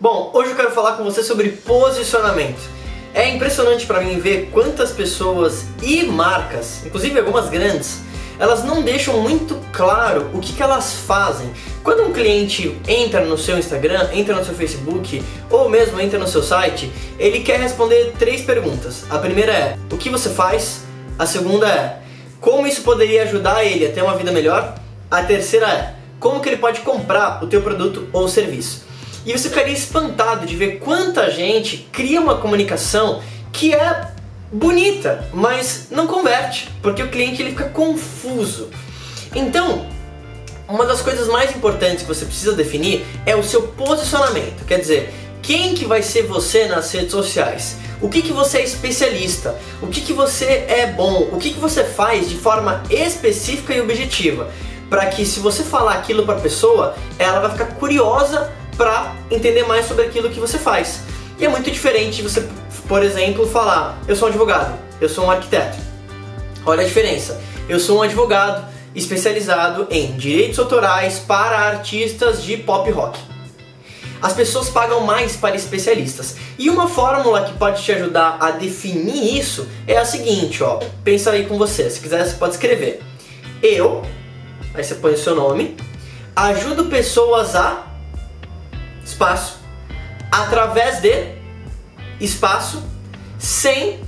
Bom, hoje eu quero falar com você sobre posicionamento. É impressionante para mim ver quantas pessoas e marcas, inclusive algumas grandes, elas não deixam muito claro o que, que elas fazem. Quando um cliente entra no seu Instagram, entra no seu Facebook ou mesmo entra no seu site, ele quer responder três perguntas. A primeira é: o que você faz? A segunda é: como isso poderia ajudar ele a ter uma vida melhor? A terceira é: como que ele pode comprar o teu produto ou serviço? E você ficaria espantado de ver quanta gente cria uma comunicação que é bonita, mas não converte, porque o cliente ele fica confuso. Então, uma das coisas mais importantes que você precisa definir é o seu posicionamento. Quer dizer, quem que vai ser você nas redes sociais? O que, que você é especialista? O que, que você é bom? O que, que você faz de forma específica e objetiva? Para que se você falar aquilo para a pessoa, ela vai ficar curiosa para entender mais sobre aquilo que você faz. E é muito diferente você, por exemplo, falar: eu sou um advogado, eu sou um arquiteto. Olha a diferença. Eu sou um advogado especializado em direitos autorais para artistas de pop rock. As pessoas pagam mais para especialistas. E uma fórmula que pode te ajudar a definir isso é a seguinte, ó. Pensa aí com você, se quiser você pode escrever. Eu, aí você põe o seu nome, ajudo pessoas a espaço, através de espaço, sem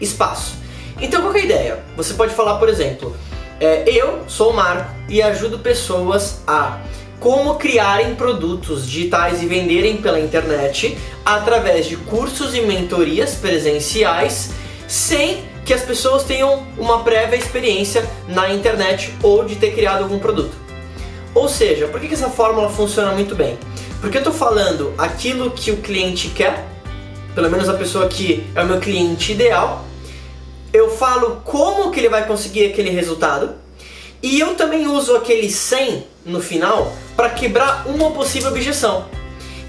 espaço. Então qual é a ideia? Você pode falar, por exemplo, é, eu sou o Marco e ajudo pessoas a como criarem produtos digitais e venderem pela internet através de cursos e mentorias presenciais sem que as pessoas tenham uma prévia experiência na internet ou de ter criado algum produto. Ou seja, por que essa fórmula funciona muito bem? Porque eu estou falando aquilo que o cliente quer, pelo menos a pessoa que é o meu cliente ideal. Eu falo como que ele vai conseguir aquele resultado. E eu também uso aquele 100 no final para quebrar uma possível objeção.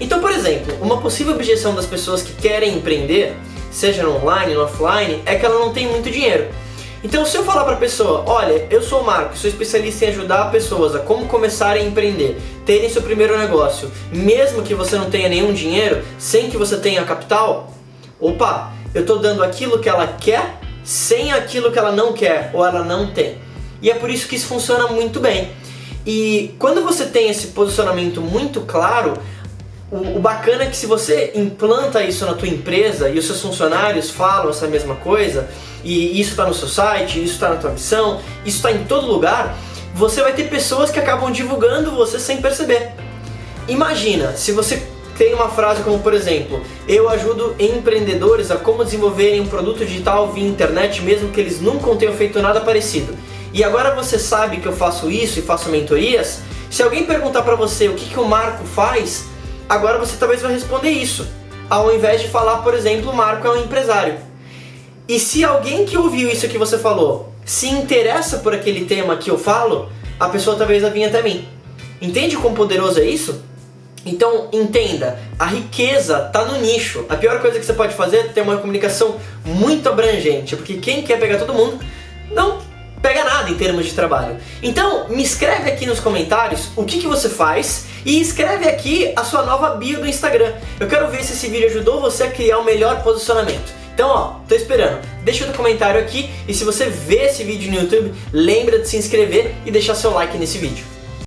Então, por exemplo, uma possível objeção das pessoas que querem empreender, seja no online, no offline, é que ela não tem muito dinheiro. Então, se eu falar para a pessoa, olha, eu sou o Marco, sou especialista em ajudar pessoas a como começarem a empreender, terem seu primeiro negócio, mesmo que você não tenha nenhum dinheiro, sem que você tenha capital, opa, eu estou dando aquilo que ela quer sem aquilo que ela não quer ou ela não tem. E é por isso que isso funciona muito bem. E quando você tem esse posicionamento muito claro, o, bacana é que se você implanta isso na tua empresa e os seus funcionários falam essa mesma coisa, e isso está no seu site, isso está na tua missão, isso está em todo lugar, você vai ter pessoas que acabam divulgando você sem perceber. Imagina se você tem uma frase como, por exemplo, eu ajudo empreendedores a como desenvolverem um produto digital via internet, mesmo que eles nunca tenham feito nada parecido. E agora você sabe que eu faço isso e faço mentorias. Se alguém perguntar para você o que, que o Marco faz, Agora você talvez vai responder isso, ao invés de falar, por exemplo, Marco é um empresário. E se alguém que ouviu isso que você falou se interessa por aquele tema que eu falo, a pessoa talvez vai vir até mim. Entende quão poderoso é isso? Então entenda, a riqueza está no nicho. A pior coisa que você pode fazer é ter uma comunicação muito abrangente, porque quem quer pegar todo mundo não pega nada em termos de trabalho. Então, me escreve aqui nos comentários o que, que você faz e escreve aqui a sua nova bio do Instagram. Eu quero ver se esse vídeo ajudou você a criar o um melhor posicionamento. Então, ó, tô esperando. Deixa o comentário aqui e se você vê esse vídeo no YouTube, lembra de se inscrever e deixar seu like nesse vídeo.